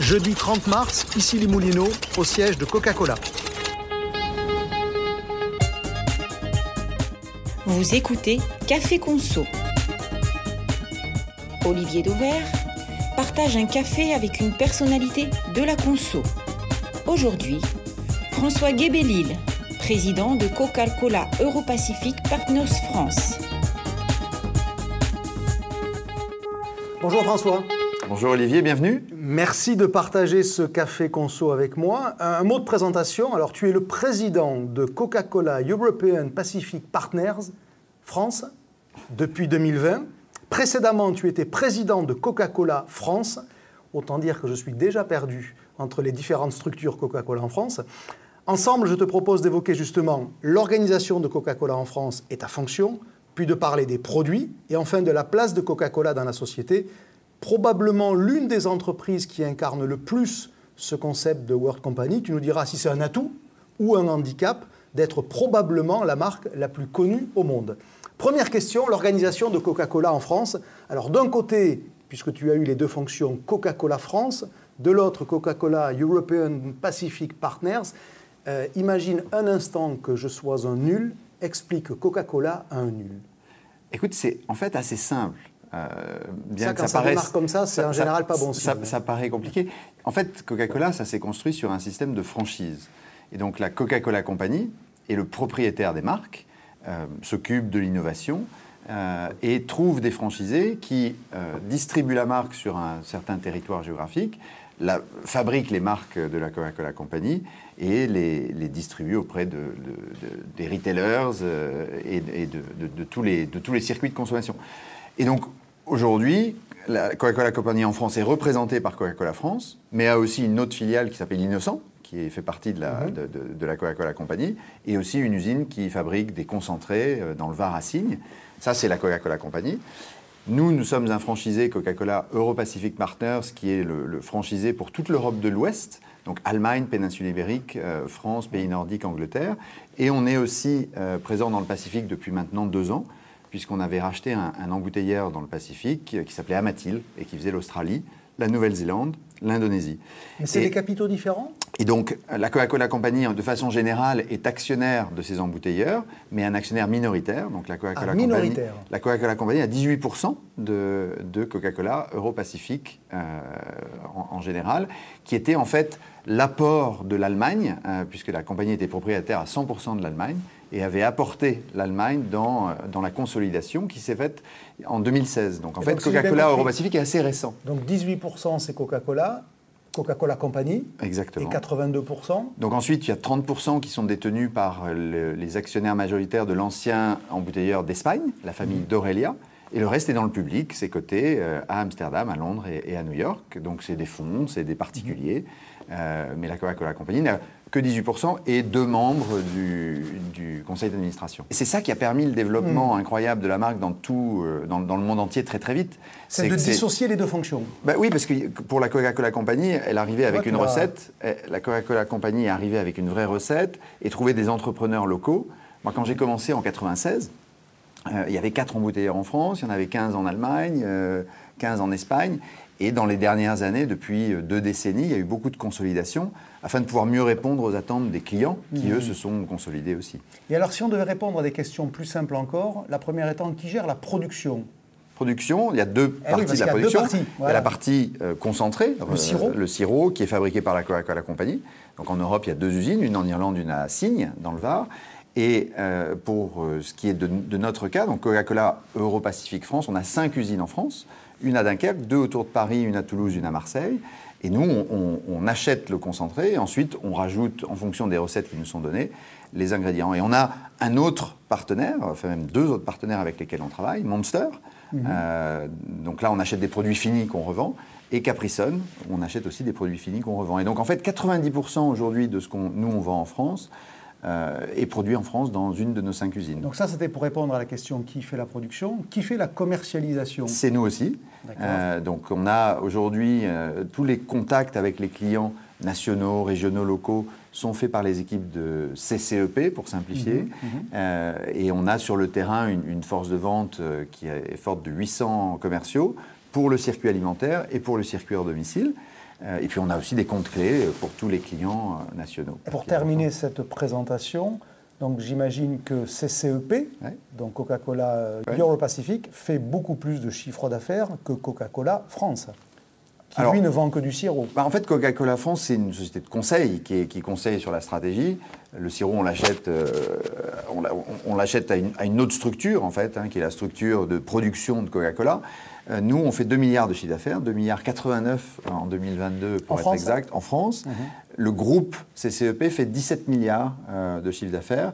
Jeudi 30 mars, ici les Moulineaux, au siège de Coca-Cola. Vous écoutez Café Conso. Olivier Dauvert partage un café avec une personnalité de la conso. Aujourd'hui, François Guébélil, président de Coca-Cola Europacific Partners France. Bonjour François. Bonjour Olivier, bienvenue. Merci de partager ce café conso avec moi. Un mot de présentation. Alors, tu es le président de Coca-Cola European Pacific Partners France depuis 2020. Précédemment, tu étais président de Coca-Cola France. Autant dire que je suis déjà perdu entre les différentes structures Coca-Cola en France. Ensemble, je te propose d'évoquer justement l'organisation de Coca-Cola en France et ta fonction, puis de parler des produits et enfin de la place de Coca-Cola dans la société, probablement l'une des entreprises qui incarne le plus ce concept de World Company. Tu nous diras si c'est un atout ou un handicap d'être probablement la marque la plus connue au monde. Première question, l'organisation de Coca-Cola en France. Alors d'un côté, puisque tu as eu les deux fonctions Coca-Cola France, de l'autre Coca-Cola European Pacific Partners, euh, imagine un instant que je sois un nul, explique Coca-Cola à un nul. Écoute, c'est en fait assez simple. Euh, bien ça, que ça, paraisse, comme ça, c'est en général pas bon ça, ça, paraît compliqué. En fait, Coca-Cola, ça s'est construit sur un système de franchise. Et donc la Coca-Cola Company est le propriétaire des marques, euh, s'occupe de l'innovation euh, et trouve des franchisés qui distribuent la marque sur un certain territoire géographique, la, fabriquent les marques de la Coca-Cola Company et les, les distribuent auprès de, des retailers et, et de, tous les, de tous les circuits de consommation. Et donc, Aujourd'hui, la Coca-Cola Company en France est représentée par Coca-Cola France, mais a aussi une autre filiale qui s'appelle Innocent, qui fait partie de la, mhm. de, la Coca-Cola Company, et aussi une usine qui fabrique des concentrés euh, dans le Var à Signe. Ça, c'est la Coca-Cola Company. Nous, nous sommes un franchisé Coca-Cola Euro-Pacific Partners, qui est le, franchisé pour toute l'Europe de l'Ouest, donc Allemagne, péninsule ibérique, euh, France, pays nordiques, Angleterre. Et on est aussi euh, présent dans le Pacifique depuis maintenant deux ans puisqu'on avait racheté un, embouteilleur dans le Pacifique qui, s'appelait Amatil et qui faisait l'Australie, la Nouvelle-Zélande, l'Indonésie. Mais c'est des capitaux différents? Et donc, la Coca-Cola Company, de façon générale, est actionnaire de ces embouteilleurs, mais un actionnaire minoritaire. Donc, la Coca-Cola ah, Company, la Coca-Cola Company a 18% de, de Coca-Cola Euro-Pacifique euh, en, général, qui était en fait l'apport de l'Allemagne, euh, puisque la compagnie était propriétaire à 100% de l'Allemagne, et avait apporté l'Allemagne dans, euh, dans la consolidation qui s'est faite en 2016. Donc en fait, Coca-Cola Euro-Pacifique est assez récent. Donc 18% c'est Coca-Cola, Coca-Cola Company. Exactement. Et 82%. Donc ensuite, il y a 30% qui sont détenus par les actionnaires majoritaires de l'ancien embouteilleur d'Espagne, la famille mmh. d'Aurelia. Et le reste est dans le public, c'est coté euh, à Amsterdam, à Londres et, à New York. Donc c'est des fonds, c'est des particuliers. Mmh. Euh, mais la Coca-Cola Company que 18% et deux membres du, conseil d'administration. Et c'est ça qui a permis le développement hmm. incroyable de la marque dans, tout, euh, dans, le monde entier très très vite. C'est de dissocier les deux fonctions. Bah oui, parce que pour la Coca-Cola Company, elle arrivait avec une recette. La Coca-Cola Company est arrivée avec une vraie recette et trouvait des entrepreneurs locaux. Moi, quand j'ai commencé en 96, euh, il y avait 4 embouteilleurs en France, il y en avait 15 en Allemagne, 15 euh, en Espagne. Et dans les dernières années, depuis deux décennies, il y a eu beaucoup de consolidation afin de pouvoir mieux répondre aux attentes des clients qui, eux, mmh. se sont consolidés aussi. Et alors, si on devait répondre à des questions plus simples encore, la première étant qui gère la production? Production, il y a deux eh parties de la production. Il y a la partie euh, concentrée, le, sirop. le sirop, qui est fabriqué par la Coca-Cola Company. Donc en Europe, il y a deux usines, une en Irlande, une à Signe, dans le Var. Et euh, pour euh, ce qui est de, de notre cas, donc Coca-Cola Euro-Pacifique France, on a cinq usines en France, une à Dunkerque, deux autour de Paris, une à Toulouse, une à Marseille. Et nous, on, achète le concentré et ensuite on rajoute, en fonction des recettes qui nous sont données, les ingrédients. Et on a un autre partenaire, enfin même deux autres partenaires avec lesquels on travaille, Monster. Mhm. Euh, donc là, on achète des produits finis qu'on revend. Et Caprison, on achète aussi des produits finis qu'on revend. Et donc en fait, 90% aujourd'hui de ce qu'on nous on vend en France, euh, est produit en France dans une de nos cinq usines. Donc ça, c'était pour répondre à la question qui fait la production, qui fait la commercialisation? C'est nous aussi. Euh, donc on a aujourd'hui euh, tous les contacts avec les clients nationaux, régionaux, locaux sont faits par les équipes de CCEP, pour simplifier. Mhm, mhm. Euh, et on a sur le terrain une, une force de vente qui est forte de 800 commerciaux pour le circuit alimentaire et pour le circuit hors domicile. Euh, et puis on a aussi des comptes clés pour tous les clients euh, nationaux. Pour terminer cette présentation, donc j'imagine que CCEP, Ouais. donc Coca-Cola euh, Ouais. Euro-Pacific, fait beaucoup plus de chiffre d'affaires que Coca-Cola France, qui Alors- lui ne vend que du sirop. Bah, en fait, Coca-Cola France, c'est une société de conseil qui, est- qui conseille sur la stratégie. Le sirop, on l'achète, euh, on l'a- on- on l'achète à, une, à une autre structure, en fait, hein, qui est la structure de production de Coca-Cola. Euh, nous, on fait 2 milliards de chiffre d'affaires, 2 milliards 89 en 2022 pour En être France exact, en France. Mhm. Le groupe CCEP fait 17 milliards euh, de chiffre d'affaires.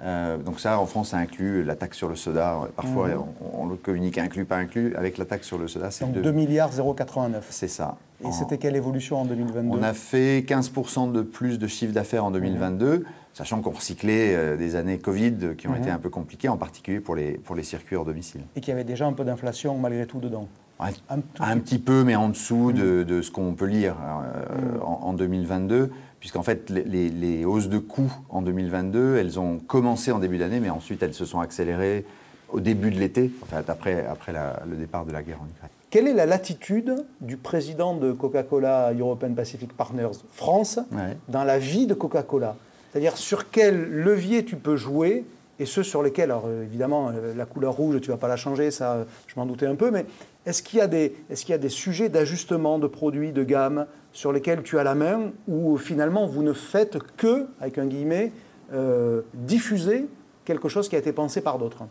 Euh, donc ça, en France, ça inclut la taxe sur le soda. Parfois, Mhm. on, on le communique inclus, pas inclus. Avec la taxe sur le soda, c'est Donc 2 2 milliards 089. C'est ça. Et En- c'était quelle évolution en 2022 on a fait 15% de plus de chiffre d'affaires en 2022, sachant qu'on recyclait euh, des années Covid qui ont Mhm. été un peu compliquées, en particulier pour les, pour les circuits hors domicile. Et qu'il y avait déjà un peu d'inflation malgré tout dedans. Un, Un tout un petit peu, mais en dessous de, de ce qu'on peut lire euh, Mhm. en, en 2022, puisqu'en fait, les, les- les hausses de coûts en 2022, elles ont commencé en début d'année, mais ensuite elles se sont accélérées au début de l'été, en fait, après, après la- le départ de la guerre en Ukraine. Quelle est la latitude du président de Coca-Cola European Pacific Partners France Ouais. dans la vie de Coca-Cola? C'est-à-dire sur quel levier tu peux jouer et ceux sur lesquels, alors euh, évidemment, euh, la couleur rouge, tu ne vas pas la changer, ça, euh, je m'en doutais un peu, mais est-ce qu'il y, a des- est-ce qu'il y a des sujets d'ajustement de produits, de gamme, sur lesquels tu as la main, ou finalement vous ne faites que, avec un guillemet, euh, diffuser quelque chose qui a été pensé par d'autres?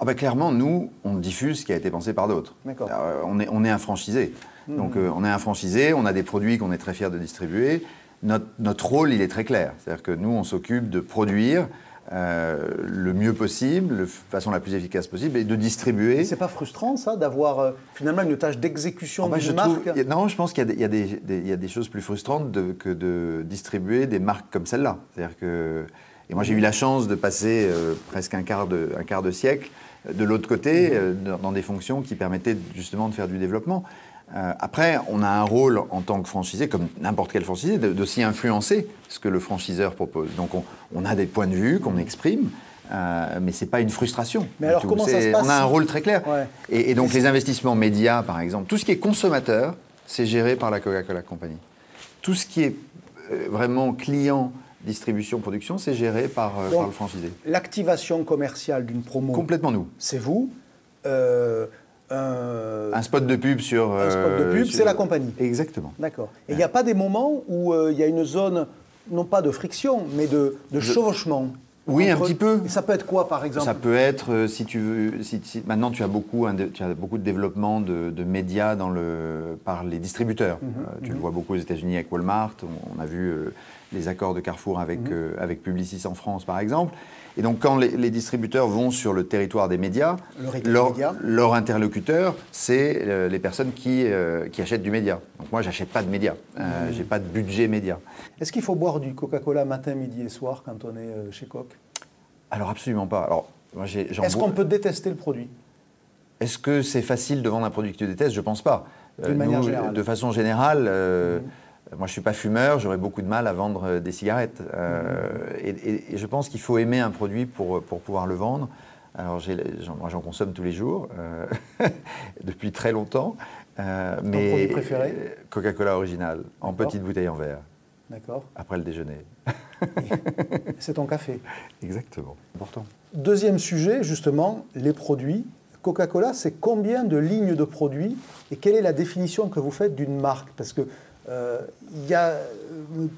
Ah bah, clairement, nous, on diffuse ce qui a été pensé par d'autres. Euh, on, est, on est un franchisé. Donc euh, on est un franchisé, on a des produits qu'on est très fiers de distribuer. Notre, notre rôle, il est très clair. C'est-à-dire que nous, on s'occupe de produire euh, le mieux possible, de façon la plus efficace possible, et de distribuer. C'est pas frustrant ça d'avoir euh, finalement une tâche d'exécution Ah bah, d'une marque trouve- y a- non, je pense qu'il y a des, y y a choses plus frustrantes de- que de distribuer des marques comme celle-là. C'est-à-dire que, et moi j'ai eu la chance de passer euh, presque un quart de, un quart de siècle de l'autre côté, dans des fonctions qui permettaient justement de faire du développement. Euh, après, on a un rôle en tant que franchisé, comme n'importe quel franchisé, de- d'aussi influencer ce que le franchiseur propose. Donc on, on a des points de vue qu'on exprime. euh, mais c'est pas une frustration. Mais alors, comment ça se passe On a un rôle très clair. Ouais. Et, et donc les investissements médias, par exemple, tout ce qui est consommateur, c'est géré par la Coca-Cola Company. Tout ce qui est euh, vraiment client, distribution, production, c'est géré par, euh, Donc, par le franchisé. L'activation commerciale d'une promo, Complètement nous. c'est vous. Euh, un, spot de pub sur... un spot de euh, pub, sur- c'est la compagnie. Exactement. D'accord. Et il n'y a pas des moments où euh, il y a une zone, non pas de friction, mais de, de chevauchement Oui, un petit peu. Et ça peut être quoi, par exemple Ça peut être, euh, si tu veux, si, si- maintenant tu as beaucoup, dé- tu as beaucoup de développement de, de médias dans le, par les distributeurs. Mhm, Euh, tu le vois beaucoup aux États-Unis avec Walmart. On, on a vu euh, les accords de Carrefour avec, Mhm. avec Publicis en France, par exemple. Et donc, quand les, les distributeurs vont sur le territoire des médias, Le leur, média. leur interlocuteur, c'est euh, les personnes qui, euh, qui achètent du média. Donc, moi, j'achète pas de médias. Euh, Mhm. J'ai pas de budget média. Est-ce qu'il faut boire du Coca-Cola matin, midi et soir quand on est euh, chez Coq Alors, absolument pas. Alors, Est-ce qu'on peut détester le produit? Est-ce que c'est facile de vendre un produit que tu détestes? Je pense pas. Générale. De façon générale, euh, moi je suis pas fumeur, j'aurais beaucoup de mal à vendre euh, des cigarettes. Euh, Mhm. et, et- et je pense qu'il faut aimer un produit pour, pour pouvoir le vendre. Alors moi j'en consomme tous les jours, euh, depuis très longtemps. Euh, mais produit préféré? euh, Coca-Cola original, en petite bouteille en verre, D'accord après le déjeuner. C'est ton café. Exactement. Important. Deuxième sujet, justement, les produits. Coca-Cola, c'est combien de lignes de produits et quelle est la définition que vous faites d'une marque? Parce que euh, il y a, euh,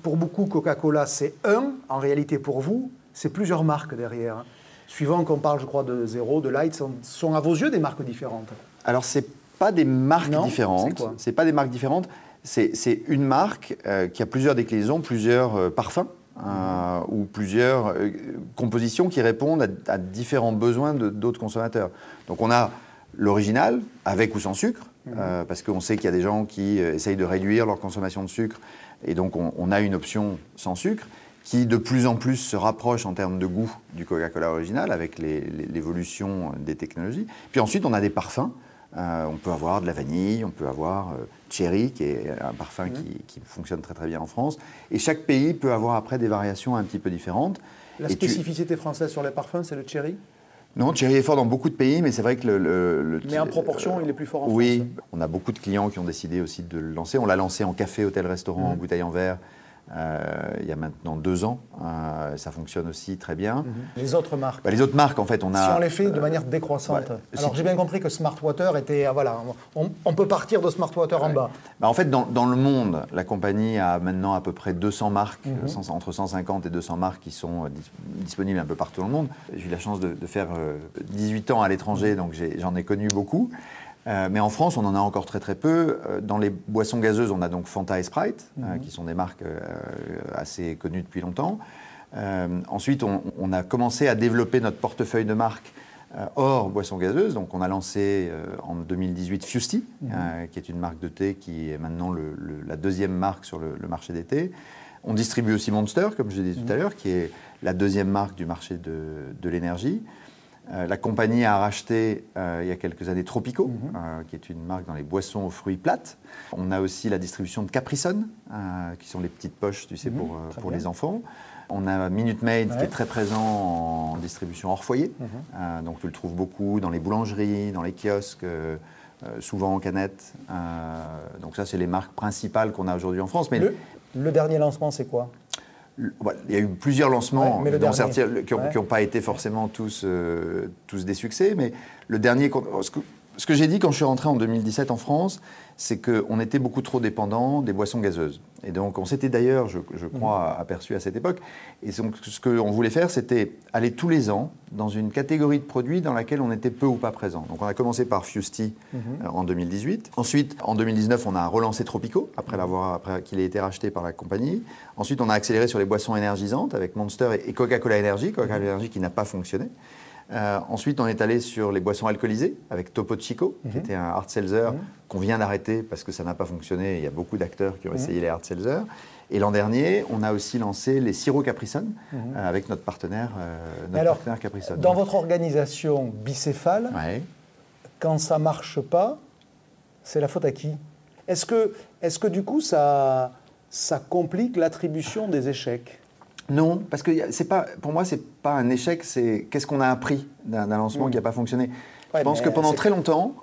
pour beaucoup, Coca-Cola, c'est un. En réalité, pour vous, c'est plusieurs marques derrière. hein. Suivant qu'on parle, je crois, de Zero, de Light, sont, sont à vos yeux des marques différentes. Alors, c'est pas des marques Non, différentes. c'est pas des marques différentes. C'est une marque euh, qui a plusieurs déclinaisons, plusieurs euh, parfums euh, ou plusieurs euh, compositions qui répondent à, à différents besoins d'autres consommateurs. Donc, on a l'original avec ou sans sucre, euh, parce qu'on sait qu'il y a des gens qui euh, essayent de réduire leur consommation de sucre, et donc on, on a une option sans sucre qui de plus en plus se rapproche en termes de goût du Coca-Cola original avec l'évolution des technologies. Puis ensuite, on a des parfums on peut avoir de la vanille, on peut avoir Cherry, qui est un parfum qui, qui, fonctionne très très bien en France. Et chaque pays peut avoir après des variations un petit peu différentes. La spécificité française sur les parfums, c'est le cherry? Non, Cherry est fort dans beaucoup de pays, mais c'est vrai que le, Mais en proportion, il est plus fort en France. Oui, on a beaucoup de clients qui ont décidé aussi de le lancer. On l'a lancé en café, hôtel, restaurant, en mmh. bouteille en verre. Euh, il y a maintenant deux ans. Euh, ça fonctionne aussi très bien. Mhm. Les autres marques bah, Les autres marques, en fait, on a. Si on les fait de manière décroissante. Alors j'ai bien compris que Smartwater était. Voilà, on, peut partir de Smartwater en bas. Bah, en fait, dans, dans, le monde, la compagnie a maintenant à peu près 200 marques, mhm. entre 150 et 200 marques qui sont euh, disponibles un peu partout dans le monde. J'ai eu la chance de, de faire 18 ans à l'étranger, donc j'en ai, connu beaucoup. Euh, mais en France, on en a encore très très peu. Euh, dans les boissons gazeuses, on a donc Fanta et Sprite, euh, mhm. qui sont des marques assez connues depuis longtemps. ensuite, on, a commencé à développer notre portefeuille de marques hors boissons gazeuses. Donc, on a lancé en 2018 Fusty, mhm. qui est une marque de thé qui est maintenant la deuxième marque sur le, marché des thés. On distribue aussi Monster, comme je l'ai dit tout à mhm. l'heure, qui est la deuxième marque du marché de l'énergie. Euh, la compagnie a racheté euh, il y a quelques années Tropico, mhm. euh, qui est une marque dans les boissons aux fruits plates. On a aussi la distribution de Caprisonne, qui sont les petites poches, tu sais, mhm. pour, pour les enfants. On a Minute Maid qui est très présent en distribution hors foyer. Mhm. donc tu le trouves beaucoup dans les boulangeries, dans les kiosques, souvent en canette. donc ça, c'est les marques principales qu'on a aujourd'hui en France. Mais le dernier lancement, c'est quoi? Il y a eu plusieurs lancements qui n'ont pas été forcément tous, euh, tous des succès, mais le dernier, ce que j'ai dit quand je suis rentré en 2017 en France, c'est qu'on était beaucoup trop dépendant des boissons gazeuses. Et donc, on s'était d'ailleurs, je, crois, mhm. aperçu à cette époque. Et donc, ce qu'on voulait faire, c'était aller tous les ans dans une catégorie de produits dans laquelle on était peu ou pas présent. Donc, on a commencé par Fusty mhm. euh, en 2018. Ensuite, en 2019, on a relancé Tropico, après, l'avoir, après qu'il ait été racheté par la compagnie. Ensuite, on a accéléré sur les boissons énergisantes avec Monster et, Coca-Cola Energy, Coca-Cola. Energy qui n'a pas fonctionné. Euh, ensuite, on est allé sur les boissons alcoolisées avec Topo Chico, qui mhm. était un hard seltzer mhm. qu'on vient d'arrêter parce que ça n'a pas fonctionné. Il y a beaucoup d'acteurs qui ont mhm. essayé les hard seltzer. Et l'an dernier, on a aussi lancé les sirops Caprisonne euh, avec notre partenaire, euh, notre alors, partenaire Dans votre organisation bicéphale, quand ça marche pas, c'est la faute à qui? Est-ce que, est que du coup ça, ça complique l'attribution des échecs? Non, parce que c'est pas, pour moi, c'est pas un échec, c'est qu'est-ce qu'on a appris d'un lancement mm. qui n'a pas fonctionné. Je pense que pendant très longtemps,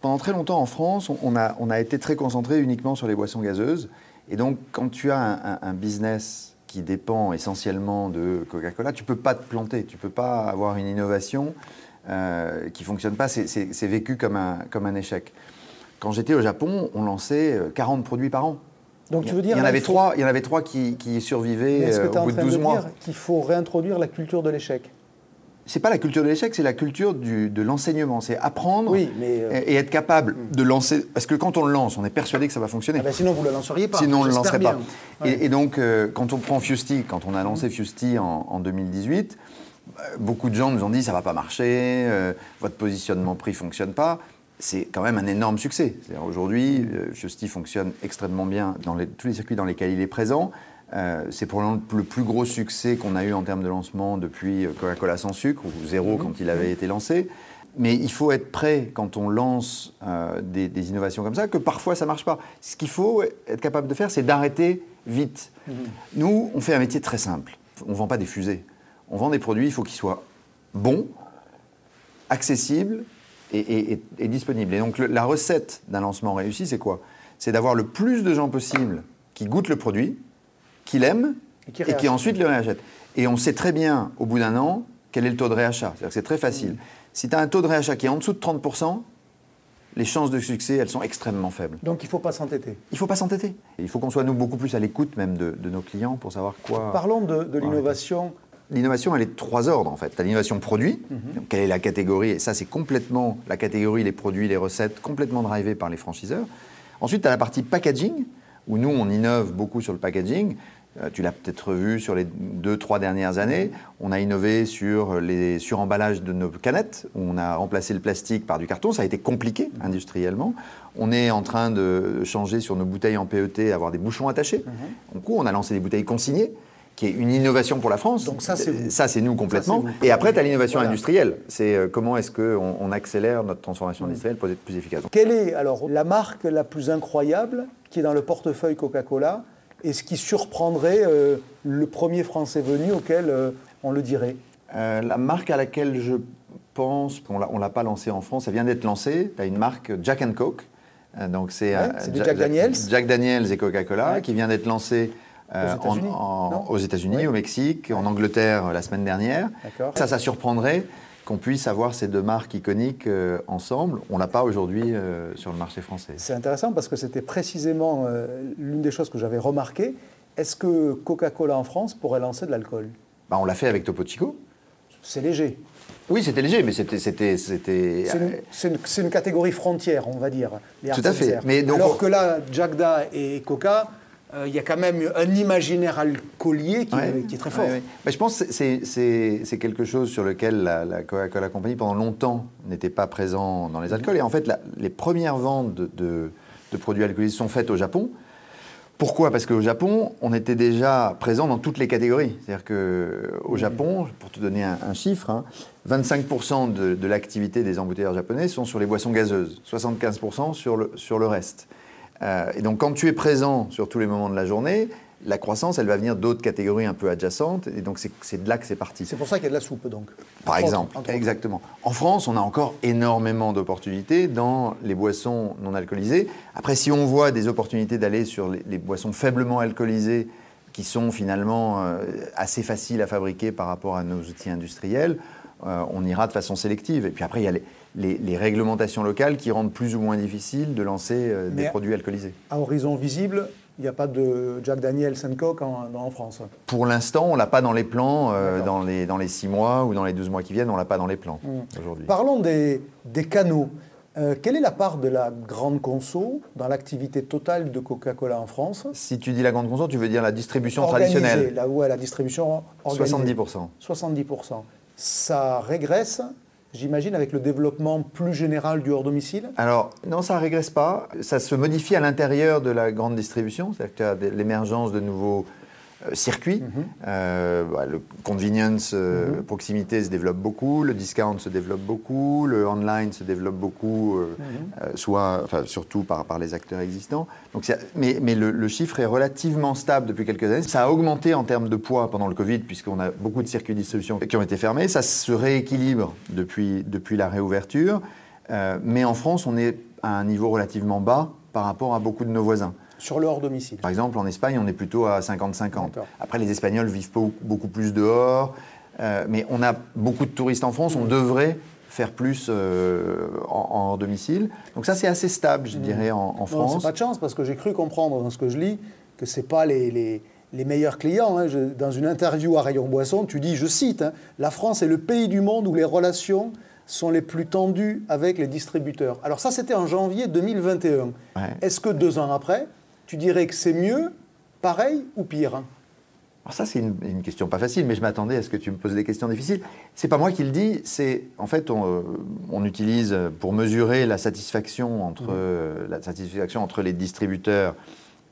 pendant très longtemps en France, on a, on a été très concentré uniquement sur les boissons gazeuses. Et donc, quand tu as un, business qui dépend essentiellement de Coca-Cola, tu peux pas te planter, tu peux pas avoir une innovation euh, qui fonctionne pas. C'est vécu comme un, comme un échec. Quand j'étais au Japon, on lançait 40 euh, produits par an. Donc tu veux dire il y en avait trois, il y en avait trois qui, qui survivaient euh, au bout de 12 mois. Qu'il faut réintroduire la culture de l'échec? C'est pas la culture de l'échec, c'est la culture du, de l'enseignement. C'est apprendre oui, mais euh, et, être capable hmm. de lancer. Parce que quand on le lance, on est persuadé que ça va fonctionner. Ah ben sinon, vous ne le lanceriez pas. Sinon, on ne le lancerait pas. Et, donc, euh, quand on prend Fusty, quand on a lancé. Fusty en, en 2018, beaucoup de gens nous ont dit ça va pas marcher, votre positionnement prix fonctionne pas c'est quand même un énorme succès. Aujourd'hui, Fusty fonctionne extrêmement bien dans tous les circuits dans lesquels il est présent. Euh, c'est probablement le plus gros succès qu'on a eu en termes de lancement depuis Coca-Cola sans sucre, ou zéro mhm. quand il avait été lancé. Mais il faut être prêt quand on lance euh, des, innovations comme ça, que parfois ça ne marche pas. Ce qu'il faut être capable de faire, c'est d'arrêter vite. Mhm. Nous, on fait un métier très simple. On ne vend pas des fusées. On vend des produits, il faut qu'ils soient bons, accessibles est, disponible. Et donc la recette d'un lancement réussi, c'est quoi? C'est d'avoir le plus de gens possible qui goûtent le produit, qui l'aiment et qui, ensuite le réachètent. Et on sait très bien, au bout d'un an, quel est le taux de réachat. C'est-à-dire que c'est très facile. Mm. Si tu as un taux de réachat qui est en dessous de 30%, les chances de succès, elles sont extrêmement faibles. Donc il ne faut pas s'entêter. Il ne faut pas s'entêter. Il faut qu'on soit nous beaucoup plus à l'écoute même de, nos clients pour savoir quoi. Parlons de l'innovation l'innovation, elle est de trois ordres en fait. Tu as l'innovation produit, mhm. quelle est la catégorie, et ça c'est complètement la catégorie, les produits, les recettes, complètement drivées par les franchiseurs. Ensuite, tu as la partie packaging, où nous on innove beaucoup sur le packaging. Euh, tu l'as peut-être vu sur les deux, trois dernières années. On a innové sur les suremballages de nos canettes. On a remplacé le plastique par du carton. Ça a été compliqué industriellement. On est en train de changer sur nos bouteilles en PET, avoir des bouchons attachés. En mhm. cours, on a lancé des bouteilles consignées qui est une innovation pour la France. Donc ça, c'est vous. Ça, c'est nous complètement. Ça. Et après, tu as l'innovation Voilà. industrielle. C'est euh, comment est-ce qu'on on accélère notre transformation industrielle pour être plus efficace? Quelle est alors la marque la plus incroyable qui est dans le portefeuille Coca-Cola et ce qui surprendrait euh, le premier Français venu auquel euh, on le dirait? La marque à laquelle je pense, on on l'a pas lancée en France, elle vient d'être lancée. Tu as une marque Jack Coke. Donc c'est Ouais, Jack Daniels. Jack Daniels et Coca-Cola Ouais. qui vient d'être lancée euh, Aux États-Unis, en- en- non aux États-Unis, Ouais. au Mexique, en Angleterre euh, la semaine dernière. D'accord. Ça, ça surprendrait qu'on puisse avoir ces deux marques iconiques euh, ensemble. On l'a pas aujourd'hui euh, sur le marché français. C'est intéressant parce que c'était précisément l'une des choses que j'avais remarqué. Est-ce que Coca-Cola en France pourrait lancer de l'alcool? Bah, on l'a fait avec Topo Chico. C'est léger. Oui, c'était léger, mais c'était, c'était, c'était. C'est une, c'est une- c'est une catégorie frontière, on va dire. les Tout à fait. Mais donc- Alors que là, Jagda et Coca, il y a quand même un imaginaire alcoolier qui, est- Ouais, qui est très fort. ouais, ouais. Bah, je pense que c'est- quelque chose sur lequel la, la Coca-Cola Company, pendant longtemps, n'était pas présent dans les alcools. Et en fait, la- les premières ventes de, de- de produits alcoolisés sont faites au Japon. Pourquoi? Parce qu'au Japon, on était déjà présent dans toutes les catégories. C'est-à-dire qu'au Japon, pour te donner un, un chiffre, hein, 25% de, de l'activité des embouteilleurs japonais sont sur les boissons gazeuses, 75% sur le, sur le reste. Euh, et donc, quand tu es présent sur tous les moments de la journée, la croissance, elle va venir d'autres catégories un peu adjacentes. Et donc, c'est- de là que c'est parti. C'est pour ça qu'il y a de la soupe, donc. Par exemple, exactement. En France, on a encore énormément d'opportunités dans les boissons non alcoolisées. Après, si on voit des opportunités d'aller sur les, les boissons faiblement alcoolisées, qui sont finalement euh, assez faciles à fabriquer par rapport à nos outils industriels, euh, on ira de façon sélective. Et puis après, il y a les, les- les réglementations locales qui rendent plus ou moins difficile de lancer euh, des produits alcoolisés. À horizon visible, il n'y a pas de Jack Daniels and Coke en, en France. Pour l'instant, on ne l'a pas dans les plans, euh, dans, les, dans les 6 mois ou dans les 12 mois qui viennent, on ne l'a pas dans les plans Mm. aujourd'hui. Parlons des, des canaux. Euh, quelle est la part de la grande conso dans l'activité totale de Coca-Cola en France? Si tu dis la grande conso, tu veux dire la distribution Organisée, traditionnelle Là où est la distribution organisée. 70%. 70%. Ça régresse, j'imagine, avec le développement plus général du hors-domicile Alors, non, ça ne régresse pas. Ça se modifie à l'intérieur de la grande distribution. C'est-à-dire l'émergence de nouveaux euh, circuits. Mhm. Euh, bah, le convenience, euh, proximité se développe beaucoup. Le discount se développe beaucoup. Le online se développe beaucoup, euh, euh, soit, enfin, surtout par, par les acteurs existants. Donc, mais mais le, le chiffre est relativement stable depuis quelques années. Ça a augmenté en termes de poids pendant le Covid, puisqu'on a beaucoup de circuits de distribution qui ont été fermés. Ça se rééquilibre depuis, depuis la réouverture. Mais en France, on est à un niveau relativement bas par rapport à beaucoup de nos voisins. Sur le hors-domicile. Par exemple, en Espagne, on est plutôt à 50-50. D'accord. Après, les Espagnols vivent beau- beaucoup plus dehors, euh, mais on a beaucoup de touristes en France, on Mm. devrait faire plus euh, en, en hors domicile. Donc ça, c'est assez stable, je dirais, en, en Mm. Non, France. c'est pas de chance, parce que j'ai cru comprendre dans ce que je lis que ce pas les, les- les meilleurs clients. hein. Je- dans une interview à Rayon Boisson, tu dis, je cite, hein, La France est le pays du monde où les relations sont les plus tendues avec les distributeurs. Alors ça, c'était en janvier 2021. Ouais. Est-ce que deux ans après, tu dirais que c'est mieux, pareil ou pire? Alors ça, c'est une, une question pas facile, mais je m'attendais à ce que tu me poses des questions difficiles. C'est pas moi qui le dis, c'est en fait on, euh, on utilise pour mesurer la satisfaction entre Mhm. euh, la satisfaction entre les distributeurs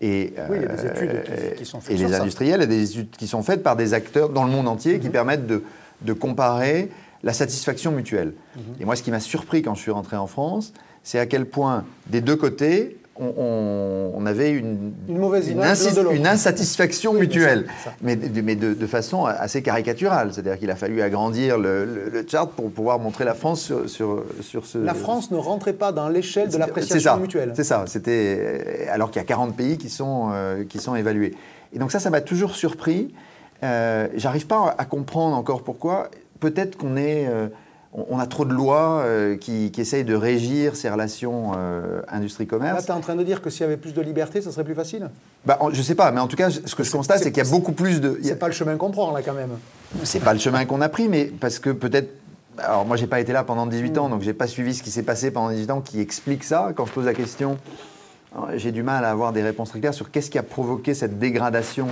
et, Oui, il y a des euh, études qui- qui sont faites et les ça. industriels, il y a des études qui sont faites par des acteurs dans le monde entier qui permettent de, de comparer la satisfaction mutuelle. Mhm. Et moi, ce qui m'a surpris quand je suis rentré en France, c'est à quel point des deux côtés on, avait une, Une mauvaise de une insatisfaction Oui, mutuelle, mais, de, mais de, de façon assez caricaturale. C'est-à-dire qu'il a fallu agrandir le, le- le chart pour pouvoir montrer la France sur, sur, sur ce. La France ne rentrait pas dans l'échelle de l'appréciation mutuelle. C'est ça. C'était alors qu'il y a 40 pays qui sont euh, qui sont évalués. Et donc ça, ça m'a toujours surpris. Euh, J'arrive pas à comprendre encore pourquoi. Peut-être qu'on est euh, on a trop de lois euh, qui, qui essayent de régir ces relations euh, Là, industrie-commerce. tu es en train de dire que s'il y avait plus de liberté, ça serait plus facile? Bah, en- je sais pas, mais en tout cas, ce que je constate, c'est qu'il y a beaucoup plus de. a- C'est pas le chemin qu'on prend, là, quand même. C'est pas le chemin qu'on a pris, mais parce que peut-être. Alors moi, j'ai pas été là pendant 18 ans, donc j'ai pas suivi ce qui s'est passé pendant 18 ans qui explique ça. Quand je pose la question, alors, j'ai du mal à avoir des réponses très claires sur qu'est-ce qui a provoqué cette dégradation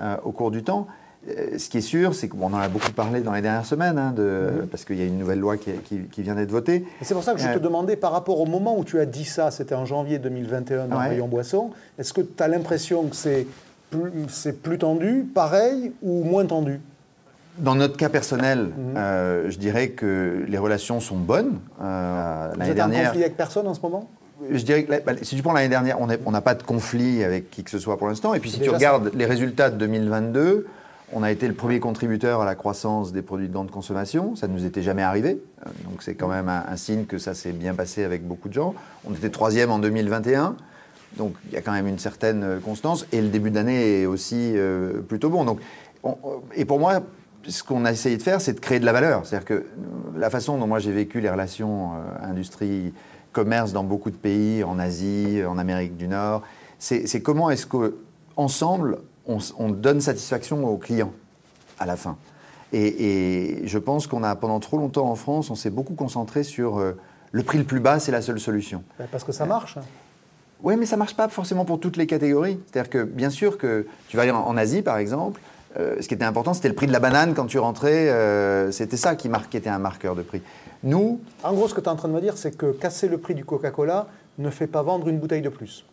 euh, au cours du temps. Euh, ce qui est sûr, c'est qu'on en a beaucoup parlé dans les dernières semaines, hein, de, parce qu'il y a une nouvelle loi qui, qui- qui vient d'être votée. Et c'est pour ça que je Euh, te demandais, par rapport au moment où tu as dit ça, c'était en janvier 2021 dans Ouais. Rayon Boisson, est-ce que tu as l'impression que c'est c'est plus tendu, pareil ou moins tendu? Dans notre cas personnel, mhm. euh, je dirais que les relations sont bonnes. Euh, Vous êtes en conflit avec personne en ce moment? Je dirais que bah, si tu prends l'année dernière, on n'a pas de conflit avec qui que ce soit pour l'instant. Et puis si tu regardes les résultats de 2022, on a été le premier contributeur à la croissance des produits de grande consommation. Ça ne nous était jamais arrivé. Euh, donc c'est quand même un, signe que ça s'est bien passé avec beaucoup de gens. On était troisième en 2021. Donc il y a quand même une certaine constance. Et le début de l'année est aussi plutôt bon. Donc, et pour moi, ce qu'on a essayé de faire, c'est de créer de la valeur. C'est-à-dire que la façon dont moi j'ai vécu les relations euh, industrie-commerce dans beaucoup de pays, en Asie, en Amérique du Nord, c'est comment est-ce qu'ensemble, on, on, donne satisfaction aux clients à la fin. Et, je pense qu'on a, pendant trop longtemps en France, on s'est beaucoup concentré sur euh, le prix le plus bas, c'est la seule solution. Ben, parce que ça marche. Oui, mais ça ne marche pas forcément pour toutes les catégories. C'est-à-dire que, bien sûr, que tu vas aller en Asie, par exemple, euh, ce qui était important, c'était le prix de la banane quand tu rentrais. Euh, c'était ça qui, marquait, était un marqueur de prix. Nous. En gros, ce que tu es en train de me dire, c'est que casser le prix du Coca-Cola ne fait pas vendre une bouteille de plus.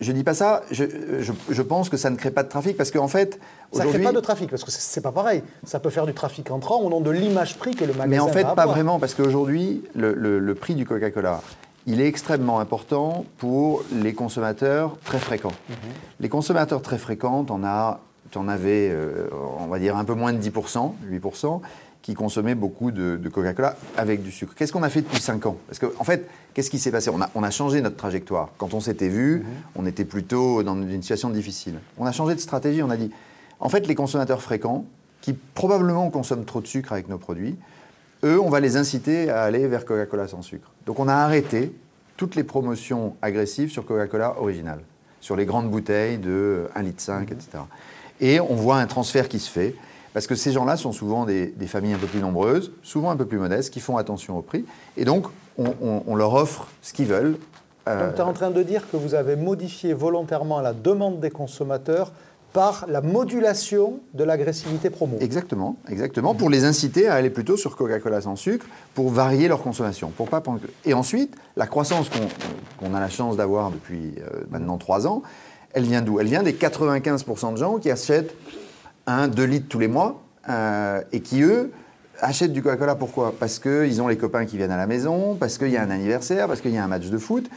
Je ne dis pas ça, je, pense que ça ne crée pas de trafic parce qu'en fait. Ça ne crée pas de trafic parce que c'est pas pareil. Ça peut faire du trafic entrant au nom de l'image prix que le magasin Mais en fait, pas vraiment parce qu'aujourd'hui, le, prix du Coca-Cola, il est extrêmement important pour les consommateurs très fréquents. Mhm. Les consommateurs très fréquents, on a tu en avais, euh, on va dire, un peu moins de 10%, 8%, qui consommaient beaucoup de, Coca-Cola avec du sucre. Qu'est-ce qu'on a fait depuis 5 ans? Parce qu'en en fait, qu'est-ce qui s'est passé? On a, on a, changé notre trajectoire. Quand on s'était vu, mhm. on était plutôt dans une situation difficile. On a changé de stratégie, on a dit, en fait, les consommateurs fréquents, qui probablement consomment trop de sucre avec nos produits, eux, on va les inciter à aller vers Coca-Cola sans sucre. Donc on a arrêté toutes les promotions agressives sur Coca-Cola original, sur les grandes bouteilles de 1,5 litre, etc. Et on voit un transfert qui se fait, parce que ces gens-là sont souvent des, familles un peu plus nombreuses, souvent un peu plus modestes, qui font attention au prix. Et donc, on, leur offre ce qu'ils veulent. Euh, donc, tu es en train de dire que vous avez modifié volontairement la demande des consommateurs par la modulation de l'agressivité promo. Exactement, exactement, pour les inciter à aller plutôt sur Coca-Cola sans sucre, pour varier leur consommation. Pour pas Et ensuite, la croissance qu'on a la chance d'avoir depuis euh, maintenant trois ans, elle vient d'où? Elle vient des 95% de gens qui achètent un, 2 litres tous les mois euh, et qui, eux, achètent du Coca-Cola. Pourquoi? Parce qu'ils ont les copains qui viennent à la maison, parce qu'il y a un anniversaire, parce qu'il y a un match de foot.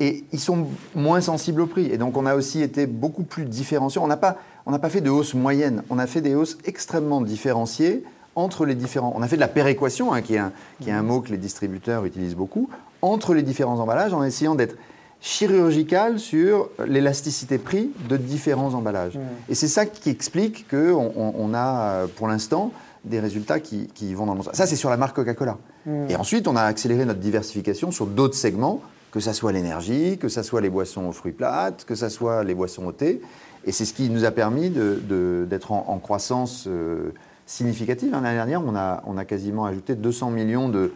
Et ils sont moins sensibles au prix. Et donc, on a aussi été beaucoup plus différenciés. On n'a pas, pas fait de hausse moyenne, on a fait des hausses extrêmement différenciées entre les différents. On a fait de la péréquation, hein, qui, est un, qui est un mot que les distributeurs utilisent beaucoup, entre les différents emballages en essayant d'être chirurgicale sur l'élasticité prix de différents emballages. Mmh. Et c'est ça qui explique qu'on on a, pour l'instant, des résultats qui, vont dans le bon sens. Ça, c'est sur la marque Coca-Cola. Mmh. Et ensuite, on a accéléré notre diversification sur d'autres segments, que ce soit l'énergie, que ce soit les boissons aux fruits plates, que ce soit les boissons au thé. Et c'est ce qui nous a permis d'être en, croissance euh, significative. L'année dernière, on a, on a quasiment ajouté 200 millions de,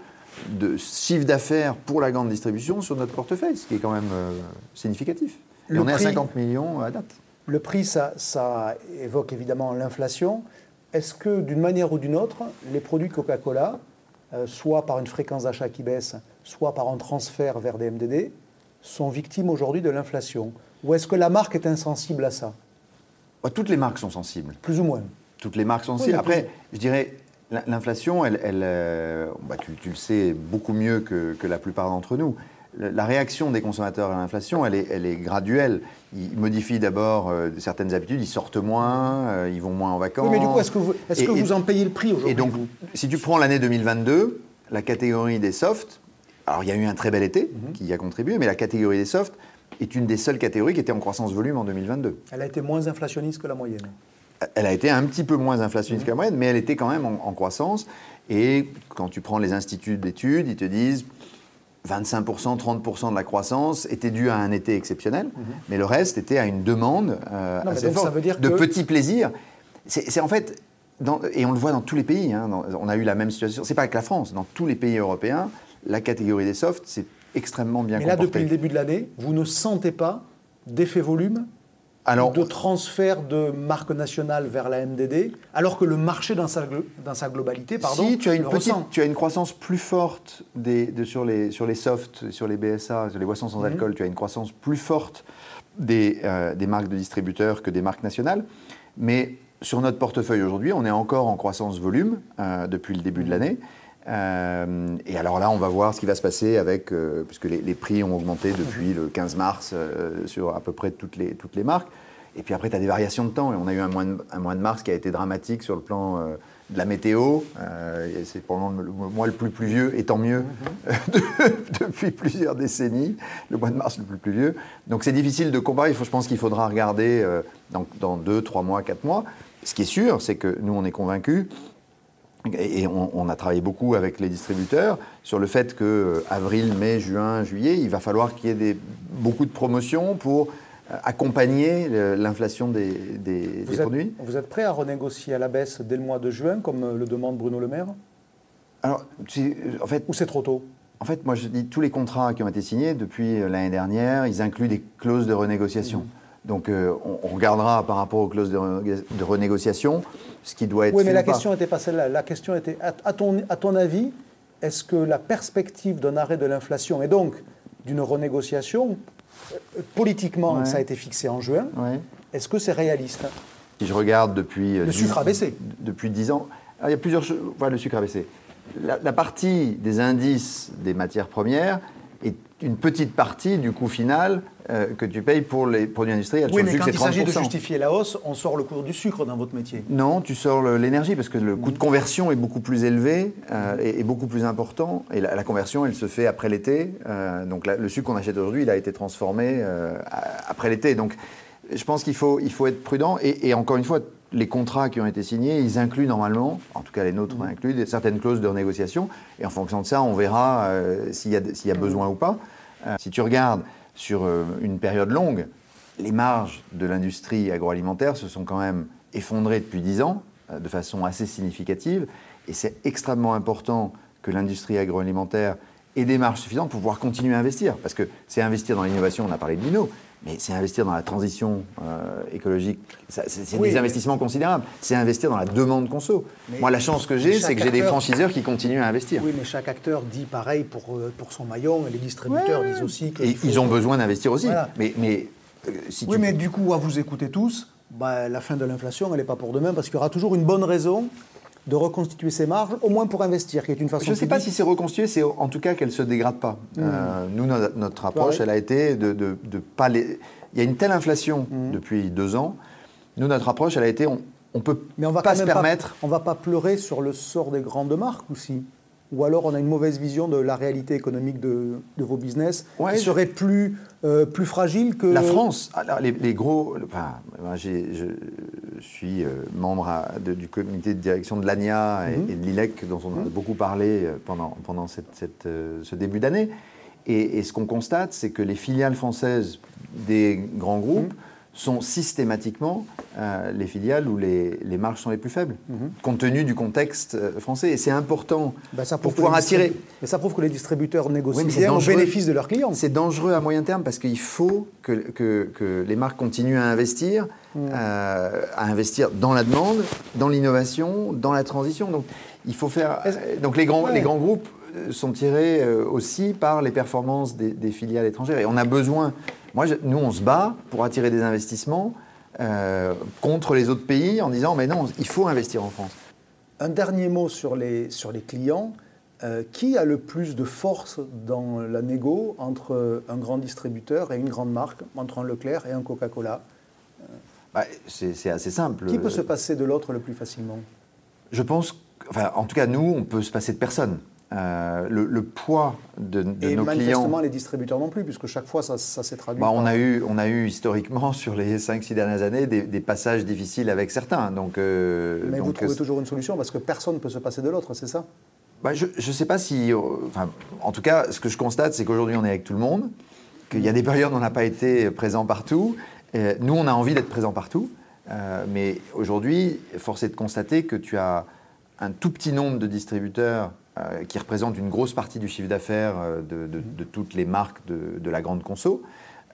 de chiffre d'affaires pour la grande distribution sur notre portefeuille, ce qui est quand même euh, significatif. Et on est à 50 millions à date. Le prix, ça, ça évoque évidemment l'inflation. Est-ce que d'une manière ou d'une autre, les produits Coca-Cola, euh, soit par une fréquence d'achat qui baisse, soit par un transfert vers des MDD, sont victimes aujourd'hui de l'inflation? Ou est-ce que la marque est insensible à ça? Bah, Toutes les marques sont sensibles. Plus ou moins. Toutes les marques sont sensibles. Après, je dirais, L'inflation, elle, euh, bah, tu, le sais beaucoup mieux que, la plupart d'entre nous. La réaction des consommateurs à l'inflation, elle est, graduelle. Ils modifient d'abord euh, certaines habitudes, ils sortent moins, euh, ils vont moins en vacances. mais du coup, est-ce que, vous, est que vous en payez le prix aujourd'hui Et donc, si tu prends l'année 2022, la catégorie des softs, alors il y a eu un très bel été mhm. qui y a contribué, mais la catégorie des softs est une des seules catégories qui était en croissance volume en 2022. Elle a été moins inflationniste que la moyenne elle a été un petit peu moins inflationniste que la moyenne, mais elle était quand même en, croissance. Et quand tu prends les instituts d'études, ils te disent 25%, 30% de la croissance était due à un été exceptionnel, mhm. mais le reste était à une demande euh, assez forte de petits plaisirs. C'est en fait, et on le voit dans tous les pays, hein, on a eu la même situation, c'est pas que la France, dans tous les pays européens, la catégorie des softs, c'est extrêmement bien Mais là, depuis le début de l'année, vous ne sentez pas d'effet volume alors, de transfert de marque nationale vers la MDD, alors que le marché dans sa, dans sa globalité, pardon, si, tu as une petite, tu as une croissance plus forte des, de, sur, les, sur les softs, sur les BSA, sur les boissons sans mhm. alcool, tu as une croissance plus forte des, euh, des marques de distributeurs que des marques nationales. Mais sur notre portefeuille aujourd'hui, on est encore en croissance volume euh, depuis le début de l'année. Euh, et alors là, on va voir ce qui va se passer avec, euh, puisque les, les, prix ont augmenté depuis le 15 mars sur à peu près toutes les, toutes les marques. Et puis après, tu as des variations de temps. Et on a eu un mois de, un mois de mars qui a été dramatique sur le plan de la météo. c'est probablement le, mois le plus pluvieux, et tant mieux, mhm. depuis plusieurs décennies. Le mois de mars le plus pluvieux. Donc c'est difficile de comparer. Je pense qu'il faudra regarder dans, dans deux, trois mois, quatre mois. Ce qui est sûr, c'est que nous, on est convaincus, et on, a travaillé beaucoup avec les distributeurs sur le fait que euh, avril, mai, juin, juillet, il va falloir qu'il y ait des, beaucoup de promotions pour euh, accompagner l'inflation des, des, produits. Vous êtes prêt à renégocier à la baisse dès le mois de juin, comme euh, le demande Bruno Le Maire? Alors, en fait, ou c'est trop tôt? En fait, moi je dis tous les contrats qui ont été signés depuis l'année dernière, ils incluent des clauses de renégociation. Mmh. Donc euh, on, regardera par rapport aux clauses de, renégociation ce qui doit être. Oui, mais la question n'était pas celle-là. La question était, à, ton, à ton avis, est-ce que la perspective d'un arrêt de l'inflation et donc d'une renégociation, euh, politiquement, ça a été fixé en juin, est-ce que c'est réaliste? Si je regarde depuis. Euh, le sucre a baissé. Depuis 10 ans. il y a plusieurs choses. Voilà, le sucre a baissé. la partie des indices des matières premières est une petite partie du coût final euh, que tu payes pour les produits industriels. Oui, mais quand il s'agit de justifier la hausse, on sort le cours du sucre dans votre métier. Non, tu sors l'énergie parce que le coût de conversion est beaucoup plus élevé euh, et, beaucoup plus important. Et la, conversion, elle se fait après l'été. Euh, donc le sucre qu'on achète aujourd'hui, il a été transformé après l'été. Donc je pense qu'il faut, il faut être prudent. Et, encore une fois, les contrats qui ont été signés, ils incluent normalement, en tout cas les nôtres mmh. incluent, certaines clauses de renégociation. Et en fonction de ça, on verra s'il y, y, a besoin ou pas. si tu regardes sur euh, une période longue, les marges de l'industrie agroalimentaire se sont quand même effondrées depuis 10 ans, euh, de façon assez significative, et c'est extrêmement important que l'industrie agroalimentaire ait des marges suffisantes pour pouvoir continuer à investir, parce que c'est investir dans l'innovation, on a parlé de Lino, mais c'est investir dans la transition euh, écologique. C'est des investissements considérables. C'est investir dans la demande conso. Moi, la chance que j'ai, c'est que j'ai des franchiseurs qui continuent à investir. Oui, mais chaque acteur dit pareil pour, euh, pour son maillon, et les distributeurs disent aussi que. Et ils ont besoin d'investir aussi. Mais, mais euh, si oui, mais du coup, à vous écouter tous, bah, la fin de l'inflation, elle n'est pas pour demain, parce qu'il y aura toujours une bonne raison de reconstituer ses marges, au moins pour investir, qui est une façon. Je ne sais pas si c'est reconstitué, c'est en tout cas qu'elle ne se dégrade pas. Mmh. Euh, nous, notre, approche, elle a été de, de, pas les. Il y a une telle inflation mmh. depuis deux ans. Nous, notre approche, elle a été, on, ne peut Mais on va pas se permettre. on ne va pas pleurer sur le sort des grandes marques aussi ou alors on a une mauvaise vision de la réalité économique de, vos business qui serait plus, euh, plus fragile que... La France, alors les, gros... Enfin, je suis euh, membre du comité de direction de l'ANIA et, mhm. de l'ILEC, dont on a mhm. beaucoup parlé euh, pendant, pendant cette, ce début d'année. Et, ce qu'on constate, c'est que les filiales françaises des grands groupes... Mhm sont systématiquement euh, les filiales où les, marges sont les plus faibles, mhm. compte tenu du contexte euh, français. Et c'est important bah, pour pouvoir attirer. Mais ça prouve que les distributeurs négocient bien au bénéfice de leurs clients. C'est dangereux à moyen terme parce qu'il faut que, que, les marques continuent à investir, mhm. euh, à investir dans la demande, dans l'innovation, dans la transition. Donc il faut faire. Donc les grands, les grands groupes sont tirés aussi par les performances des, des filiales étrangères. Et on a besoin moi, nous, on se bat pour attirer des investissements euh, contre les autres pays en disant, mais non, il faut investir en France. Un dernier mot sur les, sur les clients. Euh, qui a le plus de force dans la négo entre un grand distributeur et une grande marque, entre un Leclerc et un Coca-Cola? Bah, C'est assez simple. Qui peut se passer de l'autre le plus facilement? Je pense, enfin, en tout cas, nous, on peut se passer de personne. Euh, le, poids de, de et nos manifestement, les distributeurs non plus, puisque chaque fois, ça, s'est traduit. Bah, on, a eu, on a eu historiquement, sur les 5-6 dernières années, des, passages difficiles avec certains. Donc, euh, Mais vous trouvez toujours une solution, parce que personne ne peut se passer de l'autre, c'est ça? Bah, Je ne sais pas si... Euh, enfin, en tout cas, ce que je constate, c'est qu'aujourd'hui, on est avec tout le monde, qu'il y a des périodes où on n'a pas été présent partout. nous, on a envie d'être présent partout. mais aujourd'hui, force est de constater que tu as un tout petit nombre de distributeurs euh, qui représente une grosse partie du chiffre d'affaires euh, de, toutes les marques de, la grande conso.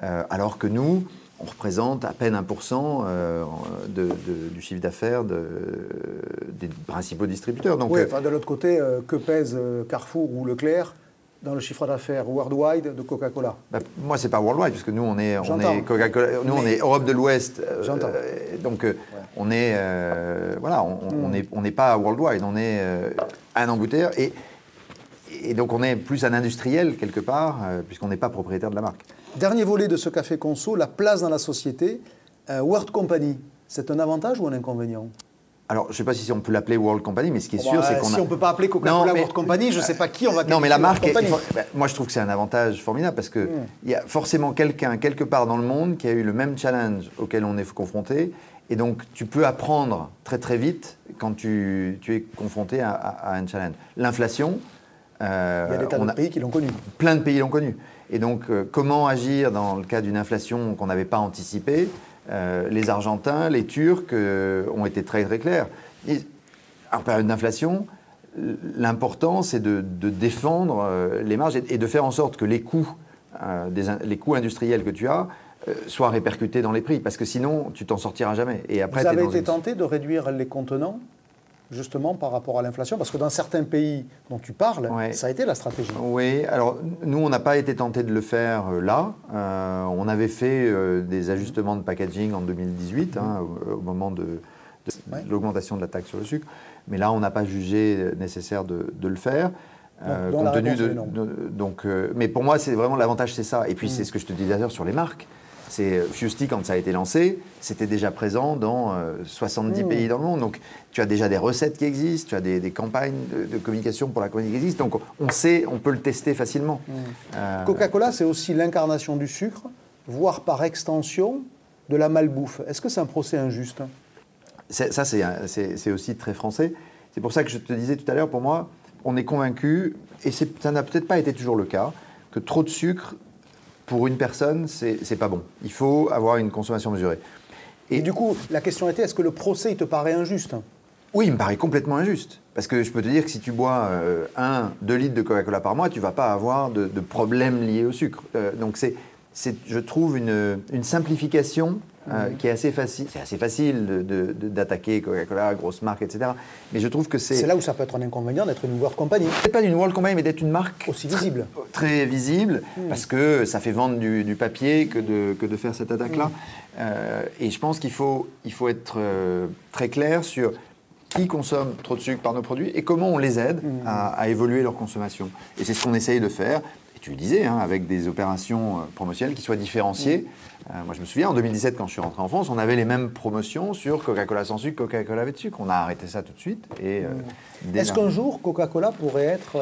Euh, alors que nous, on représente à peine 1% euh, de, du chiffre d'affaires des principaux distributeurs. Donc, oui, enfin, de l'autre côté, que pèse Carrefour ou Leclerc? Dans le chiffre d'affaires worldwide de Coca-Cola bah, Moi, c'est pas worldwide, puisque nous, on est, on est Coca-Cola, nous, on est Europe de l'Ouest. J'entends. donc, on est, voilà, on n'est hmm. on pas worldwide, on est un embouteilleur. Et, et donc, on est plus un industriel, quelque part, puisqu'on n'est pas propriétaire de la marque. Dernier volet de ce café conso, la place dans la société. Euh, World Company, c'est un avantage ou un inconvénient? Alors, je ne sais pas si on peut l'appeler World Company, mais ce qui est sûr, c'est qu'on si on ne peut pas appeler Coca-Cola World Company, je ne sais pas qui on va Non, mais la marque, moi je trouve que c'est un avantage formidable parce qu'il hmm. il y a forcément quelqu'un quelque part dans le monde qui a eu le même challenge auquel on est confronté. Et donc, tu peux apprendre très très vite quand tu, tu es confronté à, un challenge. L'inflation. Euh, il y a des tas de pays qui l'ont connu. Plein de pays l'ont connu. Et donc, euh, comment agir dans le cas d'une inflation qu'on n'avait pas anticipée euh, Les Argentins, les Turcs euh, ont été très très clairs. en période d'inflation, l'important c'est de, défendre les marges et, de faire en sorte que les coûts, les coûts industriels que tu as soient répercutés dans les prix, parce que sinon tu t'en sortiras jamais. Et après, Vous avez été tenté de réduire les contenants? Justement par rapport à l'inflation Parce que dans certains pays dont tu parles, ça a été la stratégie. Oui, alors nous, on n'a pas été tenté de le faire euh, là. Euh, on avait fait euh, des ajustements de packaging en 2018, hein, au, moment de, l'augmentation de la taxe sur le sucre. Mais là, on n'a pas jugé nécessaire de, le faire. compte tenu de, donc, mais pour moi, c'est vraiment l'avantage, c'est ça. Et puis, mm. c'est ce que je te disais d'ailleurs sur les marques. C'est euh, Fusty, quand ça a été lancé, c'était déjà présent dans 70 euh, mmh. pays dans le monde. Donc, tu as déjà des recettes qui existent, tu as des, campagnes de, communication pour la communication qui existent. Donc, on sait, on peut le tester facilement. Mmh. Euh, Coca-Cola, c'est aussi l'incarnation du sucre, voire par extension de la malbouffe. Est-ce que c'est un procès injuste? Ça, c'est aussi très français. C'est pour ça que je te disais tout à l'heure, pour moi, on est convaincu, et ça n'a peut-être pas été toujours le cas, que trop de sucre pour une personne, c'est pas bon. Il faut avoir une consommation mesurée. Et, du coup, la question était, est-ce que le procès, il te paraît injuste? Oui, il me paraît complètement injuste. Parce que je peux te dire que si tu bois 1, euh, 2 litres de Coca-Cola par mois, tu vas pas avoir de, de problèmes liés au sucre. Euh, donc c'est c'est, je trouve, une, simplification euh, qui est assez facile. C'est assez facile d'attaquer Coca-Cola, grosse marque, etc. Mais je trouve que c'est. C'est là où ça peut être un inconvénient d'être une World Company. C'est pas une World Company, mais d'être une marque. Aussi visible. Très, visible, mhm. parce que ça fait vendre du, papier que de, que de faire cette attaque-là. Mhm. Euh, et je pense qu'il faut, il faut être euh, très clair sur qui consomme trop de sucre par nos produits et comment on les aide à, à évoluer leur consommation. Et c'est ce qu'on essaye de faire tu le disais, hein, avec des opérations euh, promotionnelles qui soient différenciées. Euh, moi, je me souviens, en 2017, quand je suis rentré en France, on avait les mêmes promotions sur Coca-Cola sans sucre, Coca-Cola avec sucre. On a arrêté ça tout de suite. Euh, Est-ce qu'un jour, Coca-Cola pourrait être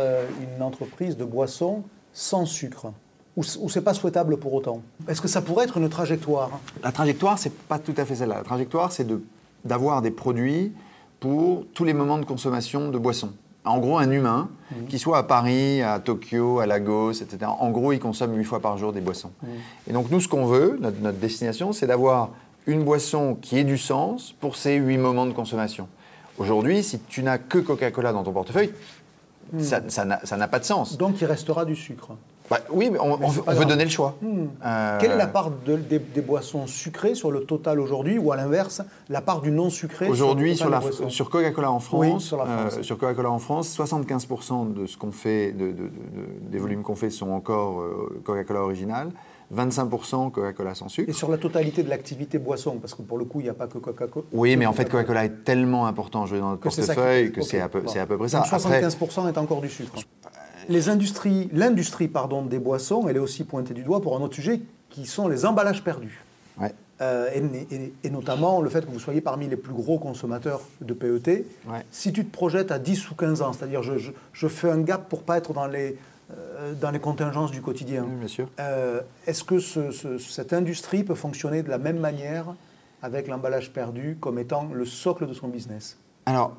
une entreprise de boissons sans sucre? Ou, ou c'est pas souhaitable pour autant? Est-ce que ça pourrait être une trajectoire? La trajectoire, c'est pas tout à fait celle-là. La trajectoire, c'est d'avoir des produits pour tous les moments de consommation de boissons en gros, un humain, mmh. qui soit à Paris, à Tokyo, à Lagos, etc., en gros, il consomme huit fois par jour des boissons. Mmh. Et donc, nous, ce qu'on veut, notre, destination, c'est d'avoir une boisson qui ait du sens pour ces huit moments de consommation. Aujourd'hui, si tu n'as que Coca-Cola dans ton portefeuille, mmh. ça n'a pas de sens. Donc, il restera du sucre. Bah, oui, mais on, veut donner le choix. Hmm. Euh, Quelle est la part des, boissons sucrées sur le total aujourd'hui, ou à l'inverse, la part du non sucré Aujourd'hui, sur, sur Coca-Cola en France, sur, euh, sur Coca-Cola en France, 75% de ce qu'on fait, de, des volumes qu'on fait, sont encore euh, Coca-Cola original. 25% Coca-Cola sans sucre. Et sur la totalité de l'activité boisson, parce que pour le coup, il n'y a pas que Coca-Cola. Oui, mais en fait, Coca-Cola est tellement important dans notre portefeuille que c'est à, peu, à peu près ça. Donc 75% est encore du sucre les industries, l'industrie pardon, des boissons, elle est aussi pointée du doigt pour un autre sujet qui sont les emballages perdus. Euh, et, notamment le fait que vous soyez parmi les plus gros consommateurs de PET. Si tu te projettes à 10 ou 15 ans, c'est-à-dire je, fais un gap pour pas être dans les, euh, dans les contingences du quotidien. bien sûr. Euh, est-ce que cette industrie peut fonctionner de la même manière avec l'emballage perdu comme étant le socle de son business? Alors,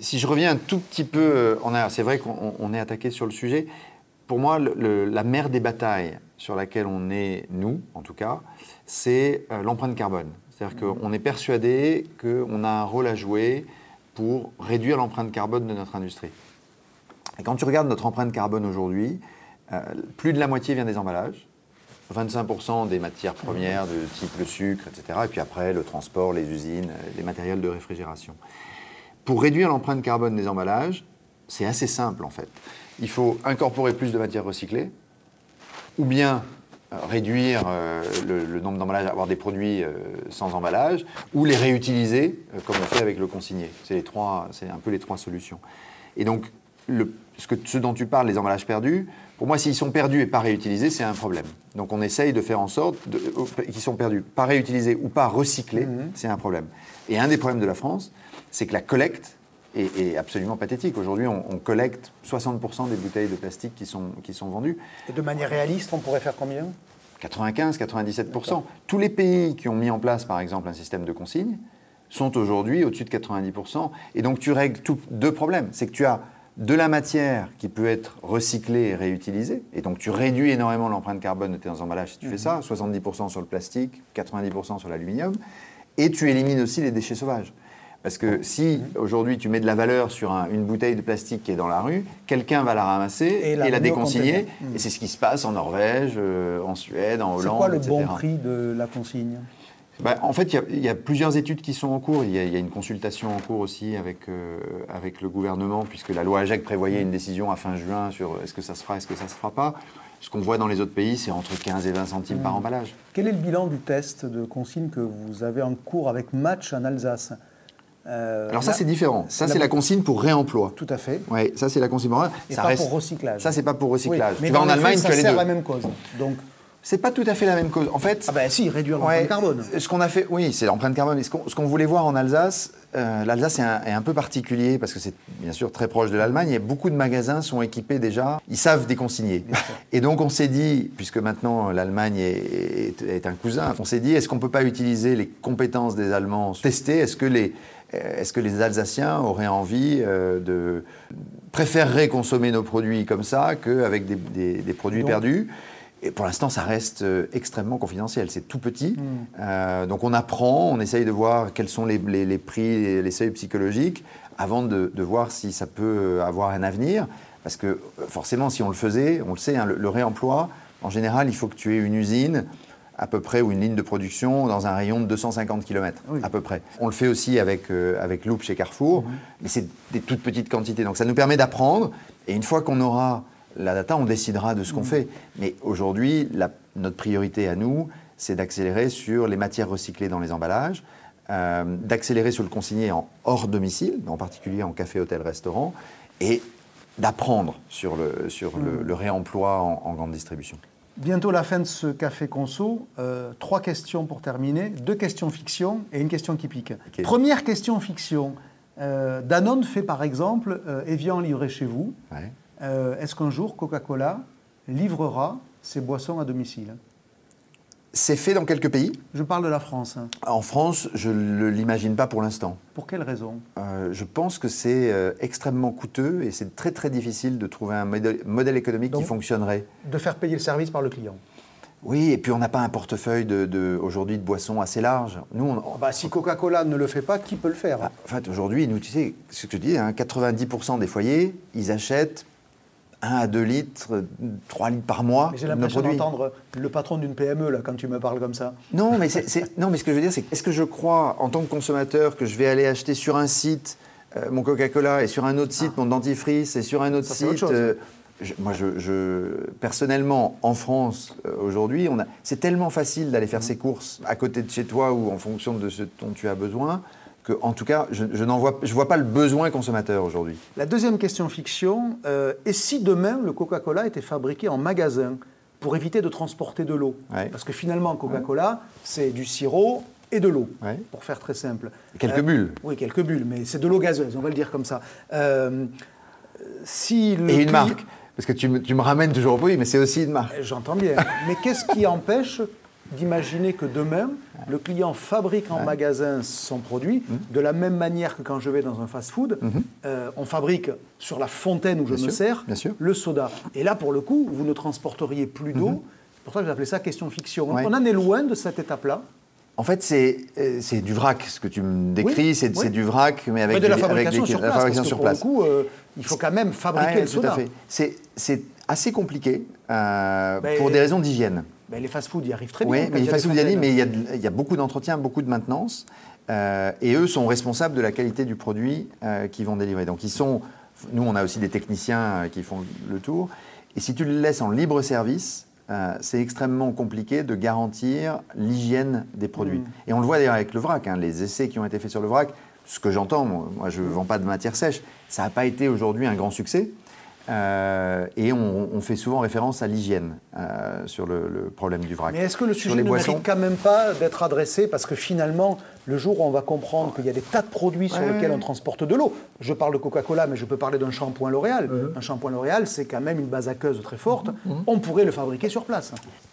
si je reviens un tout petit peu euh, en arrière, c'est vrai qu'on est attaqué sur le sujet. Pour moi, la mère des batailles sur laquelle on est, nous en tout cas, c'est euh, l'empreinte carbone. C'est-à-dire qu'on est persuadé qu'on a un rôle à jouer pour réduire l'empreinte carbone de notre industrie. Et quand tu regardes notre empreinte carbone aujourd'hui, euh, plus de la moitié vient des emballages, 25% des matières premières de type le sucre, etc. Et puis après, le transport, les usines, les matériels de réfrigération. Pour réduire l'empreinte carbone des emballages, c'est assez simple en fait. Il faut incorporer plus de matières recyclées, ou bien euh, réduire euh, le, nombre d'emballages, avoir des produits euh, sans emballage, ou les réutiliser, comme on fait avec le consigné. C'est les trois, c'est un peu les trois solutions. Et donc, le, ce, que, ce dont tu parles, les emballages perdus, pour moi, s'ils sont perdus et pas réutilisés, c'est un problème. Donc, on essaye de faire en sorte qu'ils sont perdus, pas réutilisés ou pas recyclés, mhm. c'est un problème. Et un des problèmes de la France, c'est que la collecte est, absolument pathétique. Aujourd'hui, on, collecte 60% des bouteilles de plastique qui sont, qui sont vendues. Et de manière réaliste, on pourrait faire combien? 95, 97%. Tous les pays qui ont mis en place, par exemple, un système de consigne sont aujourd'hui au-dessus de 90%. Et donc, tu règles deux problèmes. C'est que tu as de la matière qui peut être recyclée et réutilisée. Et donc, tu réduis énormément l'empreinte carbone de tes emballages si tu fais ça. 70% sur le plastique, 90% sur l'aluminium. Et tu élimines aussi les déchets sauvages. Parce que si aujourd'hui tu mets de la valeur sur une bouteille de plastique qui est dans la rue, quelqu'un va la ramasser et la, déconsigner. Et c'est ce qui se passe en Norvège, euh, en Suède, en Hollande. C'est quoi le bon prix de la consigne? Bah, en fait, il y, a plusieurs études qui sont en cours. Il y, a une consultation en cours aussi avec, euh, avec le gouvernement, puisque la loi AGEC prévoyait une décision à fin juin sur est-ce que ça se fera, est-ce que ça ne se fera pas. Ce qu'on voit dans les autres pays, c'est entre 15 et 20 centimes par mmh. emballage. Quel est le bilan du test de consigne que vous avez en cours avec Match en Alsace? Euh, Alors ça, c'est différent. Ça, c'est la consigne pour réemploi. Tout à fait. Oui, ça, c'est la consigne pour réemploi. Et ça pas reste... pour recyclage. Ça, c'est pas pour recyclage. mais tu vas en Allemagne, ça sert la même cause. Donc, c'est pas tout à fait la même cause. En fait, ah ben si, réduire l'empreinte carbone. Ce qu'on a fait, oui, c'est l'empreinte carbone. ce qu'on voulait voir en Alsace, euh, l'Alsace est, un, peu particulier parce que c'est bien sûr très proche de l'Allemagne et beaucoup de magasins sont équipés déjà, ils savent déconsigner. Et donc on s'est dit, puisque maintenant l'Allemagne est, est, un cousin, on s'est dit, est-ce qu'on peut pas utiliser les compétences des Allemands tester Est-ce que les est-ce que les Alsaciens auraient envie euh, de préférerais consommer nos produits comme ça qu'avec des, des, produits perdus? Et pour l'instant, ça reste euh, extrêmement confidentiel. C'est tout petit. Mm. donc on apprend, on essaye de voir quels sont les, les, prix, les, seuils psychologiques, avant de, de, voir si ça peut avoir un avenir. Parce que forcément, si on le faisait, on le sait, hein, le, réemploi, en général, il faut que tu aies une usine à peu près, ou une ligne de production dans un rayon de 250 km, à peu près. On le fait aussi avec, euh, avec Loop chez Carrefour, mhm. mais c'est des toutes petites quantités. Donc ça nous permet d'apprendre, et une fois qu'on aura la data, on décidera de ce qu'on mhm. fait. Mais aujourd'hui, notre priorité à nous, c'est d'accélérer sur les matières recyclées dans les emballages, euh, d'accélérer sur le consigné en hors domicile, en particulier en café, hôtel, restaurant, et d'apprendre sur le, sur le, mhm. réemploi en grande distribution. Bientôt la fin de ce café conso. Euh, trois questions pour terminer. Deux questions fiction et une question qui pique. Première question fiction. Euh, Danone fait par exemple euh, Evian livré chez vous. Est-ce qu'un jour Coca-Cola livrera ses boissons à domicile? C'est fait dans quelques pays Je parle de la France. Hein. En France, je ne l'imagine pas pour l'instant. Pour quelle raison? Euh, Je pense que c'est euh, extrêmement coûteux et c'est très très difficile de trouver un modèle, économique qui fonctionnerait. De faire payer le service par le client oui, et puis on n'a pas un portefeuille de, aujourd'hui de boissons assez large. Nous, on... bah, si Coca-Cola ne le fait pas, qui peut le faire? Bah, En fait, aujourd'hui, nous, tu sais, ce que je dis, hein, 90% des foyers, ils achètent 1 à 2 litres, 3 litres par mois. J'ai l'impression d'entendre le patron d'une PME là, quand tu me parles comme ça. Non, mais, non, mais ce que je veux dire, c'est est-ce que je crois, en tant que consommateur, que je vais aller acheter sur un site euh, mon Coca-Cola et sur un autre site ah. mon dentifrice et sur un autre site. Euh, moi, je, personnellement, en France, euh, aujourd'hui, c'est tellement facile d'aller faire mmh. ses courses à côté de chez toi ou en fonction de ce dont tu as besoin que, en tout cas, je, ne vois, je vois pas le besoin consommateur aujourd'hui. La deuxième question fiction, euh, et si demain le Coca-Cola était fabriqué en magasin pour éviter de transporter de l'eau Parce que finalement, Coca-Cola, c'est du sirop et de l'eau, pour faire très simple. quelques euh, bulles. Oui, quelques bulles, mais c'est de l'eau gazeuse, on va le dire comme ça. Euh, si et une marque parce que tu me, tu me ramènes toujours au produit, mais c'est aussi une marque. J'entends bien. mais qu'est-ce qui empêche d'imaginer que demain, le client fabrique en magasin son produit, mhm. de la même manière que quand je vais dans un fast-food, mhm. euh, on fabrique sur la fontaine où je me sers le soda. Et là, pour le coup, vous ne transporteriez plus d'eau. Mhm. C'est pour ça que appelé ça question fiction. On en est loin de cette étape-là. En fait, euh, c'est du vrac. Ce que tu me décris, c'est du vrac, mais avec, de la fabrication sur place. Fabrication sur place. Pour le coup, euh, il faut quand même fabriquer le soda. C'est assez compliqué pour des raisons d'hygiène. Ben, les fast-foods y arrivent très Oui, bien. mais les fast-foods y arrivent, mais il y, a, il y a beaucoup d'entretien, beaucoup de maintenance. euh, et eux sont responsables de la qualité du produit euh, qu'ils vont délivrer. Donc ils sont, nous on a aussi des techniciens euh, qui font le tour. Et si tu le laisses en libre service, c'est extrêmement compliqué de garantir l'hygiène des produits. Mm. Et on le voit d'ailleurs avec le vrac, hein, les essais qui ont été faits sur le vrac, ce que j'entends, moi, moi, je ne vends pas de matière sèche, ça n'a pas été aujourd'hui un grand succès. Euh, et on, on fait souvent référence à l'hygiène euh, sur le, le problème du vrac. Mais est-ce que le sujet ne boissons, mérite quand même pas d'être adressé Parce que finalement, le jour où on va comprendre qu'il y a des tas de produits sur Ouais, lesquels on transporte de l'eau, je parle de Coca-Cola, mais je peux parler d'un shampoing L'Oréal. Un shampoing L'Oréal, c'est quand même une base aqueuse très forte. On pourrait le fabriquer sur place.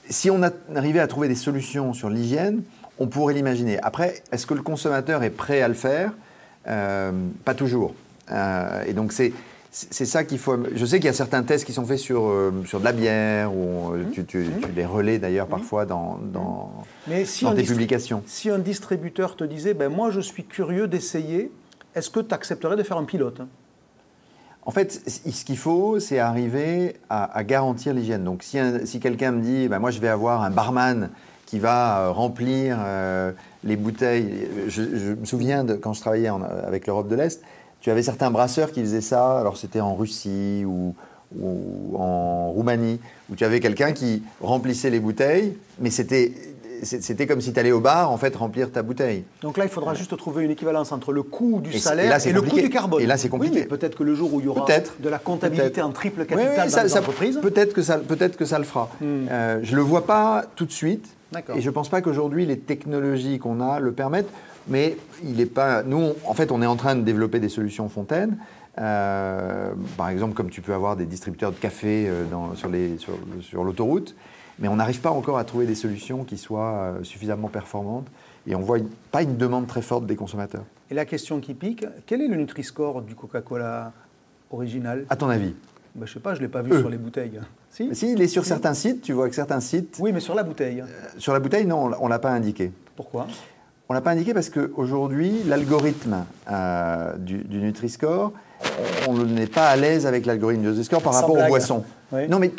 si on arrivait à trouver des solutions sur l'hygiène, on pourrait l'imaginer. Après, est-ce que le consommateur est prêt à le faire? Euh, Pas toujours. Et donc c'est c'est ça qu'il faut. Je sais qu'il y a certains tests qui sont faits sur, euh, sur de la bière, ou euh, tu, tu- tu les relais d'ailleurs parfois dans, dans, Mais si dans tes publications. si un distributeur te disait, ben moi je suis curieux d'essayer, est-ce que tu accepterais de faire un pilote En fait, ce qu'il faut, c'est arriver à, à garantir l'hygiène. Donc, si, un- si quelqu'un me dit, bah, moi, je vais avoir un barman qui va euh, remplir euh, les bouteilles. Je, je me souviens de quand je travaillais en- avec l'Europe de l'Est, tu avais certains brasseurs qui faisaient ça. Alors, c'était en Russie ou, ou en Roumanie, où tu avais quelqu'un qui remplissait les bouteilles, mais c'était c'était comme si tu allais au bar, en fait, remplir ta bouteille. Donc là, il faudra juste trouver une équivalence entre le coût du Et salaire et le coût du carbone. Et là, c'est compliqué. Oui, peut-être que le jour où il y aura de la comptabilité en triple capital oui, dans ça- les entreprises. Peut-être que, ça, peut que ça le fera. Hmm. Euh, je ne le vois pas tout de suite. Et je ne pense pas qu'aujourd'hui, les technologies qu'on a le permettent. Mais il est pas. Nous, on- en fait, on est en train de développer des solutions fontaines. Euh, par exemple, comme tu peux avoir des distributeurs de café euh, dans- sur les- sur- sur l'autoroute. mais on n'arrive pas encore à trouver des solutions qui soient euh, suffisamment performantes. Et on voit une- pas une demande très forte des consommateurs. Et la question qui pique, quel est le Nutri-Score du Coca-Cola original? À ton avis? Ben, Je sais pas, je ne l'ai pas vu sur les bouteilles. Si? Si, il est sur certains sites, tu vois que certains sites. Oui, mais sur la bouteille. Sur la bouteille, non, on ne l'a pas indiqué. Pourquoi? On l'a pas indiqué parce qu'aujourd'hui, l'algorithme euh, du, du Nutri-Score, on n'est pas à l'aise avec l'algorithme du Nutri-Score par Sans rapport aux boissons. Oui. Non, mais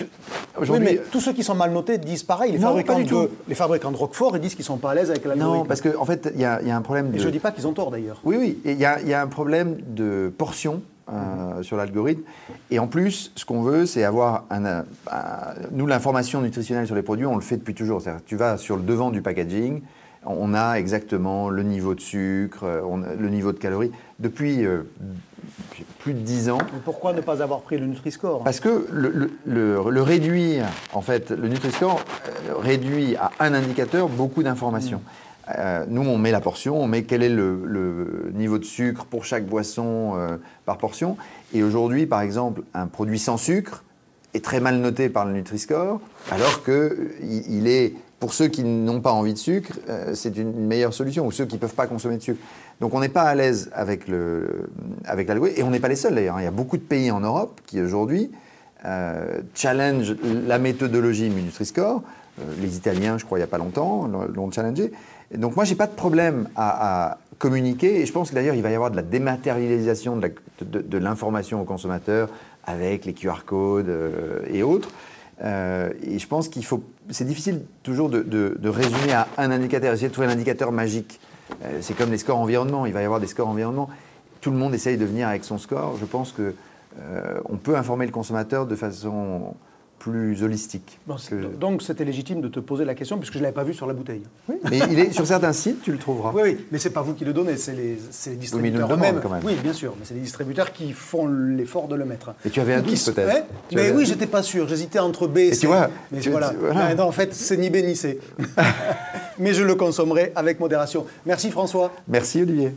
Oui, tous ceux qui sont mal notés disent pareil. Les, Non, fabricants, pas du tout. de, les fabricants de Roquefort, ils disent qu'ils sont pas à l'aise avec l'algorithme. non, parce qu'en en fait, il y, a il y a un problème de. Et je ne dis pas qu'ils ont tort d'ailleurs. Oui, oui, il y, a- il y a un problème de portion euh, sur l'algorithme. Et en plus, ce qu'on veut, c'est avoir un, un- Nous, l'information nutritionnelle sur les produits, on le fait depuis toujours. C'est-à-dire, tu vas sur le devant du packaging, on a exactement le niveau de sucre, euh, on a le niveau de calories. Depuis euh, plus de 10 ans, Mais pourquoi ne pas avoir pris le Nutri-Score parce que le, le- le- le réduire, en fait, le Nutri-Score euh, réduit à un indicateur beaucoup d'informations. Euh, nous, on met la portion, on met quel est le, le niveau de sucre pour chaque boisson euh, par portion. Et aujourd'hui, par exemple, un produit sans sucre est très mal noté par le Nutri-Score, alors qu'il il est, pour ceux qui n'ont pas envie de sucre, euh, c'est une meilleure solution, ou ceux qui ne peuvent pas consommer de sucre. Donc on n'est pas à l'aise avec le- avec l'algorithme, et on n'est pas les seuls d'ailleurs. hein. Il y a beaucoup de pays en Europe qui aujourd'hui euh, challenge la méthodologie Nutri-Score. Euh, les Italiens, je crois, il n'y a pas longtemps, l'ont challengé. Donc moi, j'ai pas de problème à, communiquer. Et je pense que d'ailleurs, il va y avoir de la dématérialisation de l'information aux consommateurs avec les QR codes euh, et autres. Et je pense qu'il faut. C'est difficile toujours de, de- résumer à un indicateur, essayer de trouver un indicateur magique. Euh, c'est comme les scores environnement. Il va y avoir des scores environnement. Tout le monde essaye de venir avec son score. Je pense que euh, on peut informer le consommateur de façon plus holistique. Bon, que- c'est- Donc c'était légitime de te poser la question puisque je ne l'avais pas vu sur la bouteille. Mais il est sur certains sites, tu le trouveras. Oui, oui, mais c'est pas vous qui le donnez, c'est les, distributeurs demandent eux-mêmes. quand même. Oui, bien sûr, mais c'est les distributeurs qui font l'effort de le mettre. Et tu avais un doute peut-être mais oui, j'étais pas sûr, j'hésitais entre B et C. tu vois, mais tu- voilà. tu- voilà. Non, en fait, c'est ni B ni C. mais je le consommerai avec modération. Merci François. Merci Olivier.